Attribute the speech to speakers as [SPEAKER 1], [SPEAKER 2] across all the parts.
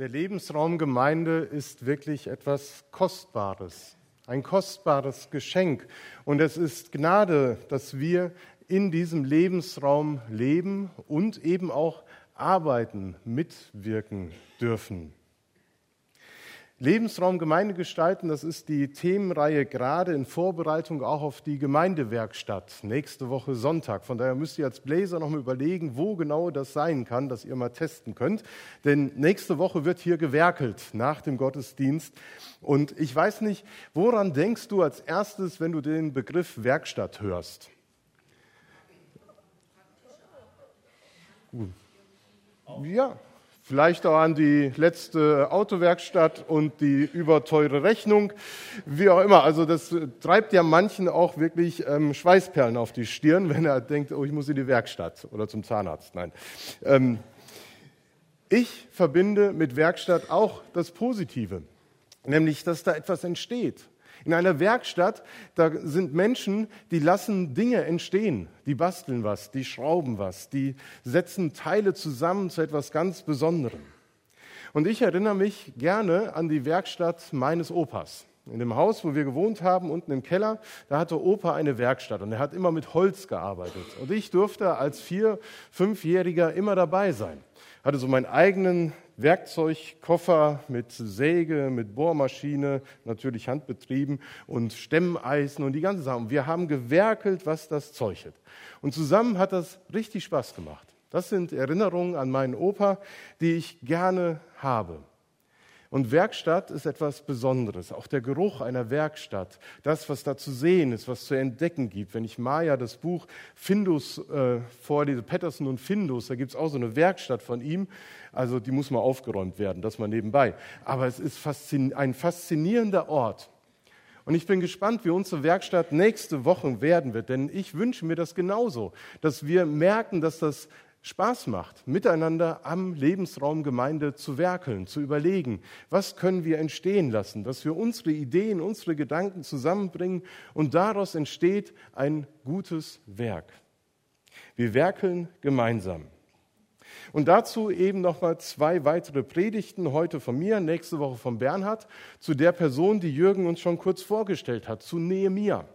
[SPEAKER 1] Der Lebensraum Gemeinde ist wirklich etwas Kostbares, ein kostbares Geschenk. Und es ist Gnade, dass wir in diesem Lebensraum leben und eben auch arbeiten, mitwirken dürfen. Lebensraum Gemeinde gestalten, das ist die Themenreihe gerade in Vorbereitung auch auf die Gemeindewerkstatt nächste Woche Sonntag. Von daher müsst ihr als Bläser noch mal überlegen, wo genau das sein kann, dass ihr mal testen könnt. Denn nächste Woche wird hier gewerkelt nach dem Gottesdienst. Und ich weiß nicht, woran denkst du als erstes, wenn du den Begriff Werkstatt hörst? Ja, Vielleicht auch an die letzte Autowerkstatt und die überteure Rechnung, wie auch immer. Also das treibt ja manchen auch wirklich ähm, Schweißperlen auf die Stirn, wenn er denkt, oh, ich muss in die Werkstatt oder zum Zahnarzt. Nein. Ähm, ich verbinde mit Werkstatt auch das Positive, nämlich, dass da etwas entsteht. In einer Werkstatt, da sind Menschen, die lassen Dinge entstehen. Die basteln was, die schrauben was, die setzen Teile zusammen zu etwas ganz Besonderem. Und ich erinnere mich gerne an die Werkstatt meines Opas. In dem Haus, wo wir gewohnt haben, unten im Keller, da hatte Opa eine Werkstatt und er hat immer mit Holz gearbeitet. Und ich durfte als Vier-, Fünfjähriger immer dabei sein. Hatte so meinen eigenen Werkzeugkoffer mit Säge, mit Bohrmaschine, natürlich handbetrieben und Stemmeisen und die ganze Sache. Wir haben gewerkelt, was das Zeug hat. Und zusammen hat das richtig Spaß gemacht. Das sind Erinnerungen an meinen Opa, die ich gerne habe. Und Werkstatt ist etwas Besonderes. Auch der Geruch einer Werkstatt, das, was da zu sehen ist, was zu entdecken gibt. Wenn ich Maya das Buch Findus äh, vorlese, Patterson und Findus, da gibt es auch so eine Werkstatt von ihm. Also die muss mal aufgeräumt werden, das mal nebenbei. Aber es ist faszin ein faszinierender Ort. Und ich bin gespannt, wie unsere Werkstatt nächste Woche werden wird, denn ich wünsche mir das genauso, dass wir merken, dass das Spaß macht, miteinander am Lebensraum Gemeinde zu werkeln, zu überlegen, was können wir entstehen lassen, dass wir unsere Ideen, unsere Gedanken zusammenbringen und daraus entsteht ein gutes Werk. Wir werkeln gemeinsam. Und dazu eben nochmal zwei weitere Predigten, heute von mir, nächste Woche von Bernhard, zu der Person, die Jürgen uns schon kurz vorgestellt hat, zu Nehemia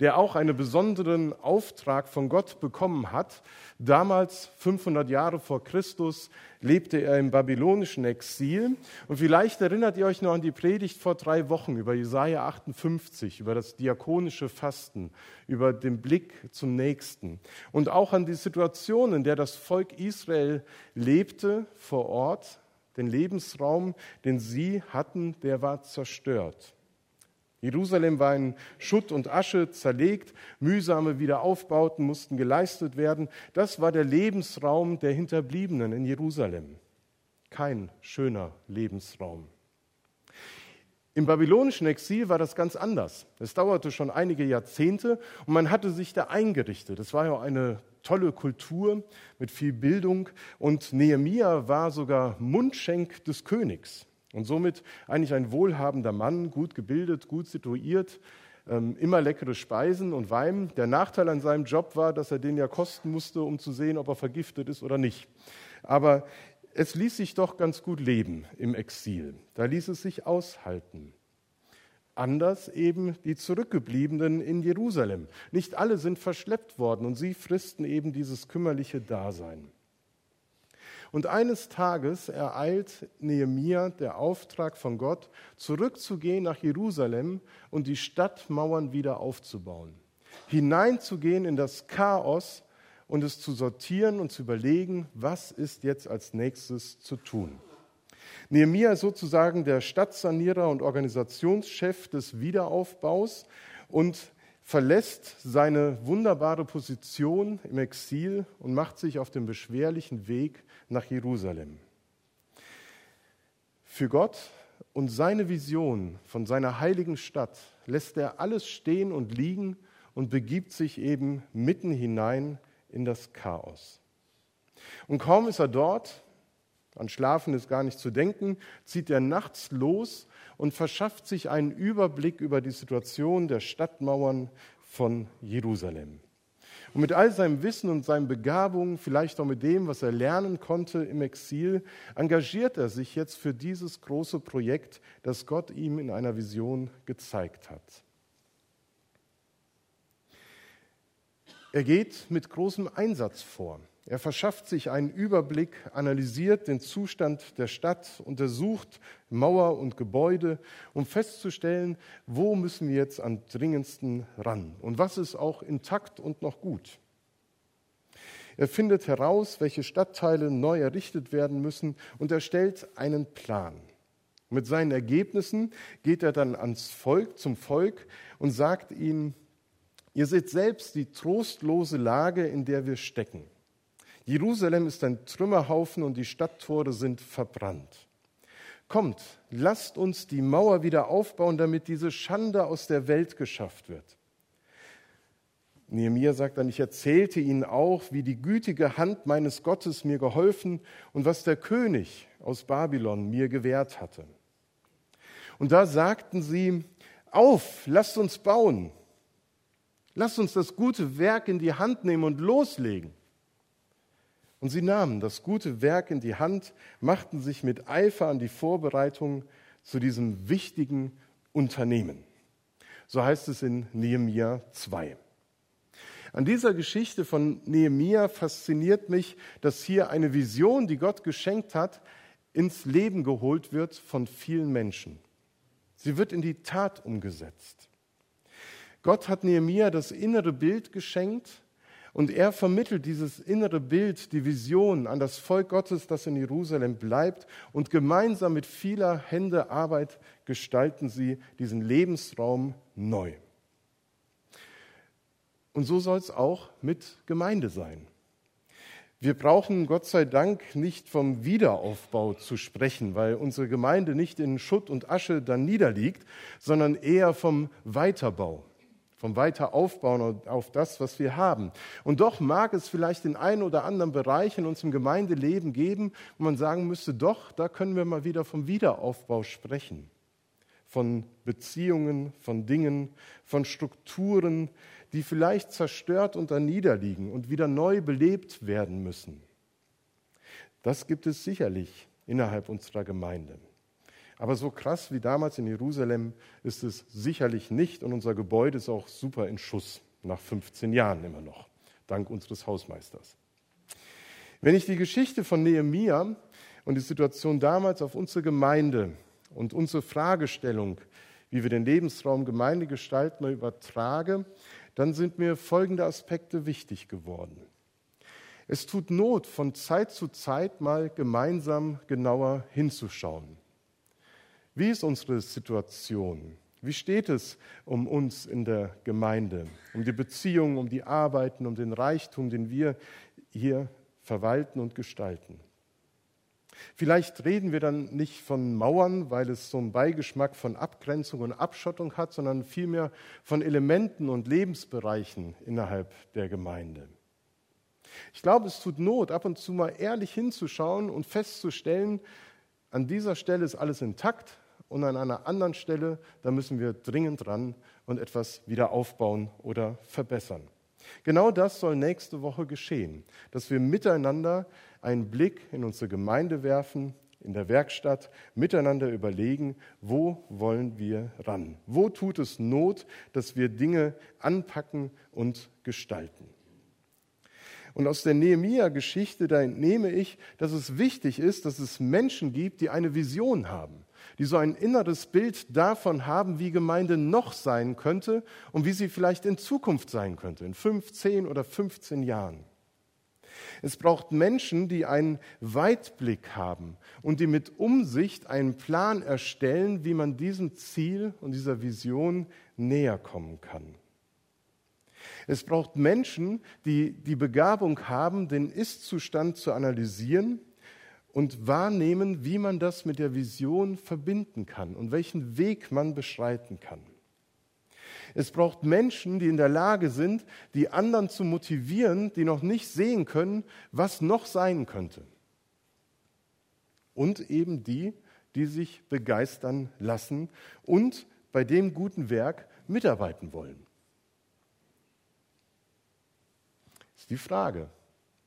[SPEAKER 1] der auch einen besonderen Auftrag von Gott bekommen hat. Damals, 500 Jahre vor Christus, lebte er im babylonischen Exil. Und vielleicht erinnert ihr euch noch an die Predigt vor drei Wochen über Jesaja 58, über das diakonische Fasten, über den Blick zum Nächsten und auch an die Situation, in der das Volk Israel lebte vor Ort. Den Lebensraum, den sie hatten, der war zerstört. Jerusalem war in Schutt und Asche zerlegt, mühsame Wiederaufbauten mussten geleistet werden. Das war der Lebensraum der Hinterbliebenen in Jerusalem. Kein schöner Lebensraum. Im babylonischen Exil war das ganz anders. Es dauerte schon einige Jahrzehnte und man hatte sich da eingerichtet. Es war ja eine tolle Kultur mit viel Bildung und Nehemia war sogar Mundschenk des Königs. Und somit eigentlich ein wohlhabender Mann, gut gebildet, gut situiert, ähm, immer leckere Speisen und Wein. Der Nachteil an seinem Job war, dass er den ja kosten musste, um zu sehen, ob er vergiftet ist oder nicht. Aber es ließ sich doch ganz gut leben im Exil. Da ließ es sich aushalten. Anders eben die Zurückgebliebenen in Jerusalem. Nicht alle sind verschleppt worden und sie fristen eben dieses kümmerliche Dasein. Und eines Tages ereilt Nehemia der Auftrag von Gott, zurückzugehen nach Jerusalem und die Stadtmauern wieder aufzubauen. Hineinzugehen in das Chaos und es zu sortieren und zu überlegen, was ist jetzt als nächstes zu tun. Nehemia ist sozusagen der Stadtsanierer und Organisationschef des Wiederaufbaus und verlässt seine wunderbare Position im Exil und macht sich auf den beschwerlichen Weg nach Jerusalem. Für Gott und seine Vision von seiner heiligen Stadt lässt er alles stehen und liegen und begibt sich eben mitten hinein in das Chaos. Und kaum ist er dort, an Schlafen ist gar nicht zu denken, zieht er nachts los und verschafft sich einen Überblick über die Situation der Stadtmauern von Jerusalem. Und mit all seinem Wissen und seinen Begabungen, vielleicht auch mit dem, was er lernen konnte im Exil, engagiert er sich jetzt für dieses große Projekt, das Gott ihm in einer Vision gezeigt hat. Er geht mit großem Einsatz vor. Er verschafft sich einen Überblick, analysiert den Zustand der Stadt, untersucht Mauer und Gebäude, um festzustellen, wo müssen wir jetzt am dringendsten ran und was ist auch intakt und noch gut. Er findet heraus, welche Stadtteile neu errichtet werden müssen und erstellt einen Plan. Mit seinen Ergebnissen geht er dann ans Volk, zum Volk und sagt ihnen, ihr seht selbst die trostlose Lage, in der wir stecken. Jerusalem ist ein Trümmerhaufen und die Stadttore sind verbrannt. Kommt, lasst uns die Mauer wieder aufbauen, damit diese Schande aus der Welt geschafft wird. Nehemiah sagt dann, ich erzählte ihnen auch, wie die gütige Hand meines Gottes mir geholfen und was der König aus Babylon mir gewährt hatte. Und da sagten sie, auf, lasst uns bauen. Lasst uns das gute Werk in die Hand nehmen und loslegen. Und sie nahmen das gute Werk in die Hand, machten sich mit Eifer an die Vorbereitung zu diesem wichtigen Unternehmen. So heißt es in Nehemia 2. An dieser Geschichte von Nehemia fasziniert mich, dass hier eine Vision, die Gott geschenkt hat, ins Leben geholt wird von vielen Menschen. Sie wird in die Tat umgesetzt. Gott hat Nehemia das innere Bild geschenkt, und er vermittelt dieses innere Bild, die Vision an das Volk Gottes, das in Jerusalem bleibt. Und gemeinsam mit vieler Hände Arbeit gestalten sie diesen Lebensraum neu. Und so soll es auch mit Gemeinde sein. Wir brauchen Gott sei Dank nicht vom Wiederaufbau zu sprechen, weil unsere Gemeinde nicht in Schutt und Asche dann niederliegt, sondern eher vom Weiterbau vom Weiteraufbauen auf das, was wir haben. Und doch mag es vielleicht den einen oder anderen Bereich in unserem Gemeindeleben geben, wo man sagen müsste, doch, da können wir mal wieder vom Wiederaufbau sprechen. Von Beziehungen, von Dingen, von Strukturen, die vielleicht zerstört und niederliegen und wieder neu belebt werden müssen. Das gibt es sicherlich innerhalb unserer Gemeinde. Aber so krass wie damals in Jerusalem ist es sicherlich nicht und unser Gebäude ist auch super in Schuss, nach 15 Jahren immer noch, dank unseres Hausmeisters. Wenn ich die Geschichte von Nehemia und die Situation damals auf unsere Gemeinde und unsere Fragestellung, wie wir den Lebensraum Gemeinde gestalten, übertrage, dann sind mir folgende Aspekte wichtig geworden. Es tut Not, von Zeit zu Zeit mal gemeinsam genauer hinzuschauen. Wie ist unsere Situation? Wie steht es um uns in der Gemeinde, um die Beziehungen, um die Arbeiten, um den Reichtum, den wir hier verwalten und gestalten? Vielleicht reden wir dann nicht von Mauern, weil es so einen Beigeschmack von Abgrenzung und Abschottung hat, sondern vielmehr von Elementen und Lebensbereichen innerhalb der Gemeinde. Ich glaube, es tut Not, ab und zu mal ehrlich hinzuschauen und festzustellen, an dieser Stelle ist alles intakt, und an einer anderen Stelle, da müssen wir dringend ran und etwas wieder aufbauen oder verbessern. Genau das soll nächste Woche geschehen, dass wir miteinander einen Blick in unsere Gemeinde werfen, in der Werkstatt, miteinander überlegen, wo wollen wir ran? Wo tut es Not, dass wir Dinge anpacken und gestalten? Und aus der Nehemia-Geschichte, da entnehme ich, dass es wichtig ist, dass es Menschen gibt, die eine Vision haben die so ein inneres Bild davon haben, wie Gemeinde noch sein könnte und wie sie vielleicht in Zukunft sein könnte, in 15 oder 15 Jahren. Es braucht Menschen, die einen Weitblick haben und die mit Umsicht einen Plan erstellen, wie man diesem Ziel und dieser Vision näher kommen kann. Es braucht Menschen, die die Begabung haben, den Ist-Zustand zu analysieren und wahrnehmen, wie man das mit der Vision verbinden kann und welchen Weg man beschreiten kann. Es braucht Menschen, die in der Lage sind, die anderen zu motivieren, die noch nicht sehen können, was noch sein könnte. Und eben die, die sich begeistern lassen und bei dem guten Werk mitarbeiten wollen. Das ist die Frage.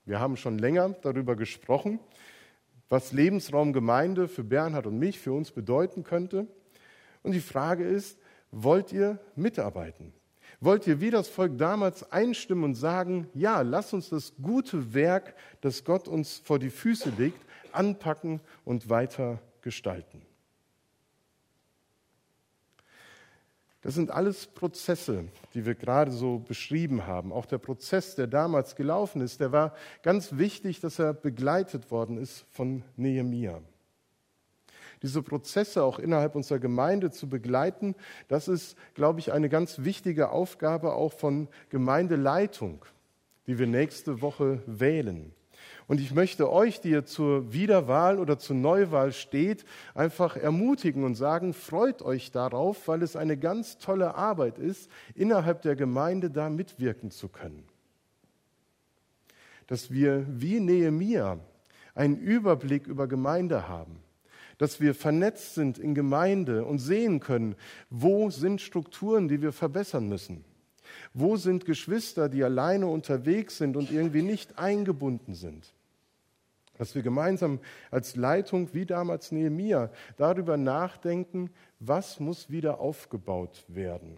[SPEAKER 1] Wir haben schon länger darüber gesprochen, was Lebensraumgemeinde für Bernhard und mich, für uns bedeuten könnte. Und die Frage ist, wollt ihr mitarbeiten? Wollt ihr wie das Volk damals einstimmen und sagen, ja, lass uns das gute Werk, das Gott uns vor die Füße legt, anpacken und weiter gestalten? Das sind alles Prozesse, die wir gerade so beschrieben haben. Auch der Prozess, der damals gelaufen ist, der war ganz wichtig, dass er begleitet worden ist von Nehemia. Diese Prozesse auch innerhalb unserer Gemeinde zu begleiten, das ist, glaube ich, eine ganz wichtige Aufgabe auch von Gemeindeleitung, die wir nächste Woche wählen. Und ich möchte euch, die ihr zur Wiederwahl oder zur Neuwahl steht, einfach ermutigen und sagen, freut euch darauf, weil es eine ganz tolle Arbeit ist, innerhalb der Gemeinde da mitwirken zu können. Dass wir wie Nehemia einen Überblick über Gemeinde haben, dass wir vernetzt sind in Gemeinde und sehen können, wo sind Strukturen, die wir verbessern müssen. Wo sind Geschwister, die alleine unterwegs sind und irgendwie nicht eingebunden sind? Dass wir gemeinsam als Leitung, wie damals Nehemia, darüber nachdenken, was muss wieder aufgebaut werden.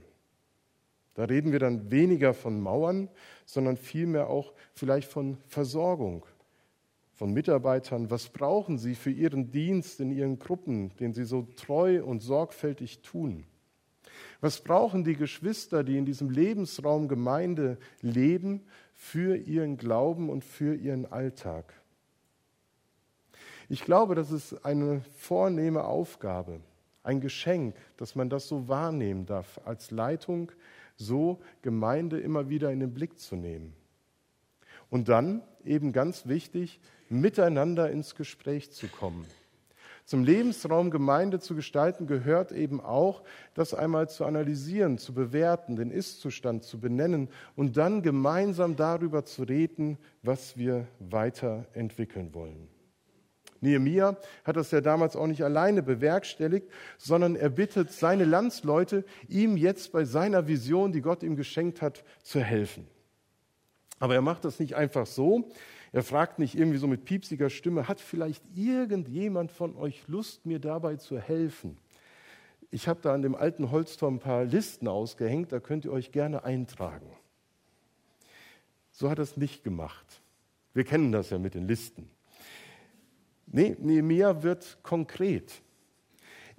[SPEAKER 1] Da reden wir dann weniger von Mauern, sondern vielmehr auch vielleicht von Versorgung, von Mitarbeitern. Was brauchen sie für ihren Dienst in ihren Gruppen, den sie so treu und sorgfältig tun? Was brauchen die Geschwister, die in diesem Lebensraum Gemeinde leben, für ihren Glauben und für ihren Alltag? Ich glaube, das ist eine vornehme Aufgabe, ein Geschenk, dass man das so wahrnehmen darf, als Leitung so Gemeinde immer wieder in den Blick zu nehmen. Und dann, eben ganz wichtig, miteinander ins Gespräch zu kommen. Zum Lebensraum Gemeinde zu gestalten gehört eben auch, das einmal zu analysieren, zu bewerten, den Ist-Zustand zu benennen und dann gemeinsam darüber zu reden, was wir weiterentwickeln wollen. Nehemia hat das ja damals auch nicht alleine bewerkstelligt, sondern er bittet seine Landsleute, ihm jetzt bei seiner Vision, die Gott ihm geschenkt hat, zu helfen. Aber er macht das nicht einfach so. Er fragt nicht irgendwie so mit piepsiger Stimme, hat vielleicht irgendjemand von euch Lust, mir dabei zu helfen? Ich habe da an dem alten Holzturm ein paar Listen ausgehängt, da könnt ihr euch gerne eintragen. So hat er es nicht gemacht. Wir kennen das ja mit den Listen. Nee, Nehemiah wird konkret.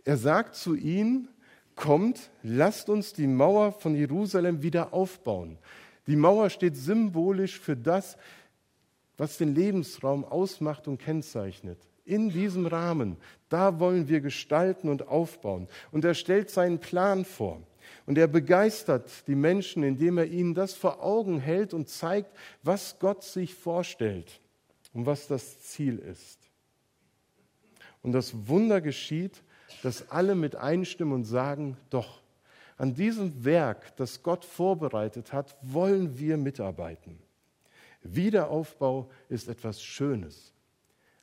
[SPEAKER 1] Er sagt zu ihnen, kommt, lasst uns die Mauer von Jerusalem wieder aufbauen. Die Mauer steht symbolisch für das, was den Lebensraum ausmacht und kennzeichnet. In diesem Rahmen, da wollen wir gestalten und aufbauen. Und er stellt seinen Plan vor. Und er begeistert die Menschen, indem er ihnen das vor Augen hält und zeigt, was Gott sich vorstellt und was das Ziel ist. Und das Wunder geschieht, dass alle mit einstimmen und sagen, doch, an diesem Werk, das Gott vorbereitet hat, wollen wir mitarbeiten. Wiederaufbau ist etwas Schönes.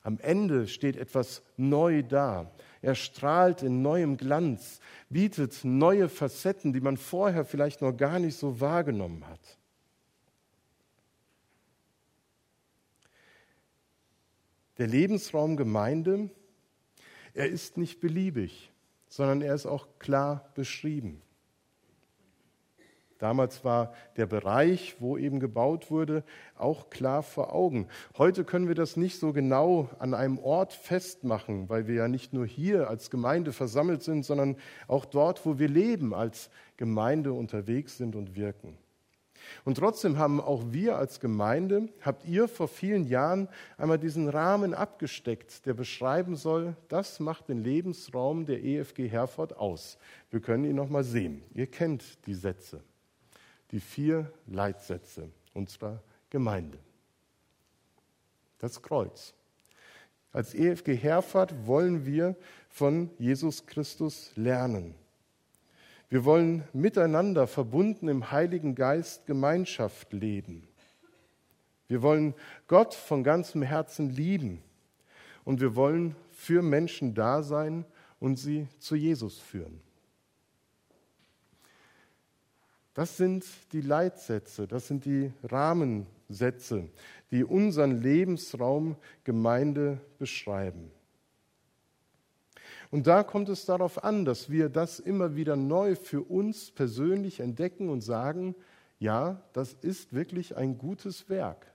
[SPEAKER 1] Am Ende steht etwas neu da. Er strahlt in neuem Glanz, bietet neue Facetten, die man vorher vielleicht noch gar nicht so wahrgenommen hat. Der Lebensraum Gemeinde er ist nicht beliebig, sondern er ist auch klar beschrieben. Damals war der Bereich, wo eben gebaut wurde, auch klar vor Augen. Heute können wir das nicht so genau an einem Ort festmachen, weil wir ja nicht nur hier als Gemeinde versammelt sind, sondern auch dort, wo wir leben, als Gemeinde unterwegs sind und wirken. Und trotzdem haben auch wir als Gemeinde, habt ihr vor vielen Jahren einmal diesen Rahmen abgesteckt, der beschreiben soll, das macht den Lebensraum der EFG Herford aus. Wir können ihn nochmal sehen. Ihr kennt die Sätze, die vier Leitsätze unserer Gemeinde. Das Kreuz. Als EFG Herford wollen wir von Jesus Christus lernen. Wir wollen miteinander verbunden im Heiligen Geist Gemeinschaft leben. Wir wollen Gott von ganzem Herzen lieben und wir wollen für Menschen da sein und sie zu Jesus führen. Das sind die Leitsätze, das sind die Rahmen, Sätze, die unseren Lebensraum Gemeinde beschreiben. Und da kommt es darauf an, dass wir das immer wieder neu für uns persönlich entdecken und sagen, ja, das ist wirklich ein gutes Werk.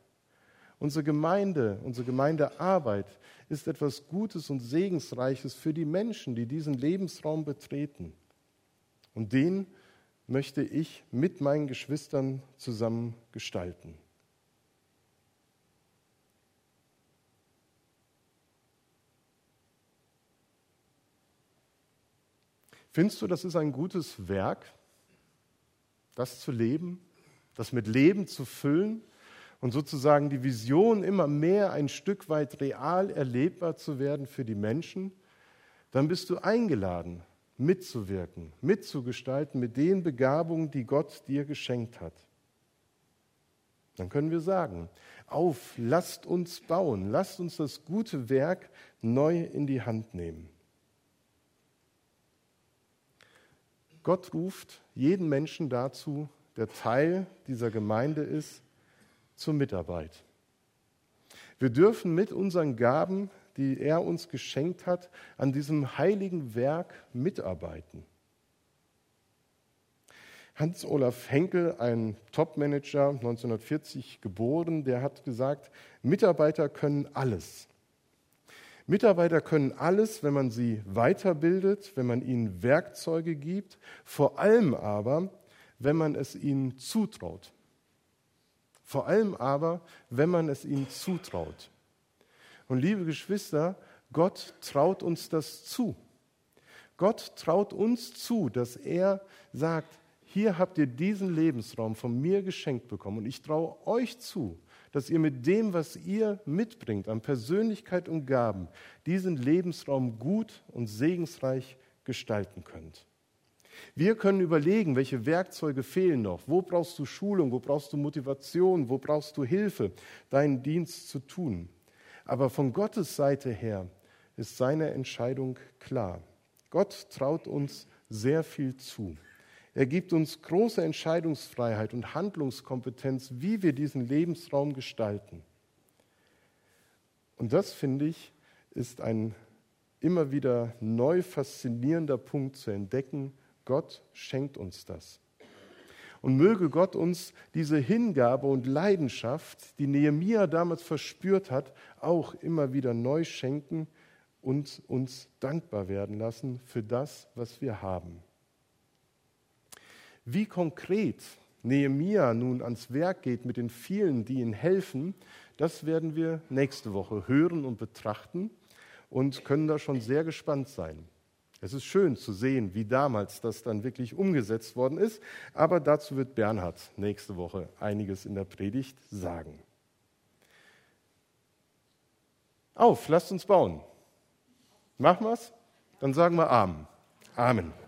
[SPEAKER 1] Unsere Gemeinde, unsere Gemeindearbeit ist etwas Gutes und Segensreiches für die Menschen, die diesen Lebensraum betreten. Und den möchte ich mit meinen Geschwistern zusammen gestalten. Findest du, das ist ein gutes Werk, das zu leben, das mit Leben zu füllen und sozusagen die Vision immer mehr ein Stück weit real erlebbar zu werden für die Menschen? Dann bist du eingeladen, mitzuwirken, mitzugestalten mit den Begabungen, die Gott dir geschenkt hat. Dann können wir sagen, auf, lasst uns bauen, lasst uns das gute Werk neu in die Hand nehmen. Gott ruft jeden Menschen dazu, der Teil dieser Gemeinde ist, zur Mitarbeit. Wir dürfen mit unseren Gaben, die er uns geschenkt hat, an diesem heiligen Werk mitarbeiten. Hans-Olaf Henkel, ein Topmanager, 1940 geboren, der hat gesagt, Mitarbeiter können alles. Mitarbeiter können alles, wenn man sie weiterbildet, wenn man ihnen Werkzeuge gibt, vor allem aber, wenn man es ihnen zutraut. Vor allem aber, wenn man es ihnen zutraut. Und liebe Geschwister, Gott traut uns das zu. Gott traut uns zu, dass er sagt, hier habt ihr diesen Lebensraum von mir geschenkt bekommen und ich traue euch zu, dass ihr mit dem, was ihr mitbringt an Persönlichkeit und Gaben, diesen Lebensraum gut und segensreich gestalten könnt. Wir können überlegen, welche Werkzeuge fehlen noch. Wo brauchst du Schulung? Wo brauchst du Motivation? Wo brauchst du Hilfe, deinen Dienst zu tun? Aber von Gottes Seite her ist seine Entscheidung klar. Gott traut uns sehr viel zu. Er gibt uns große Entscheidungsfreiheit und Handlungskompetenz, wie wir diesen Lebensraum gestalten. Und das, finde ich, ist ein immer wieder neu faszinierender Punkt zu entdecken. Gott schenkt uns das. Und möge Gott uns diese Hingabe und Leidenschaft, die Nehemia damals verspürt hat, auch immer wieder neu schenken und uns dankbar werden lassen für das, was wir haben. Wie konkret Nehemia nun ans Werk geht mit den vielen, die ihm helfen, das werden wir nächste Woche hören und betrachten und können da schon sehr gespannt sein. Es ist schön zu sehen, wie damals das dann wirklich umgesetzt worden ist, aber dazu wird Bernhard nächste Woche einiges in der Predigt sagen. Auf, lasst uns bauen. Machen wir es? Dann sagen wir Amen. Amen.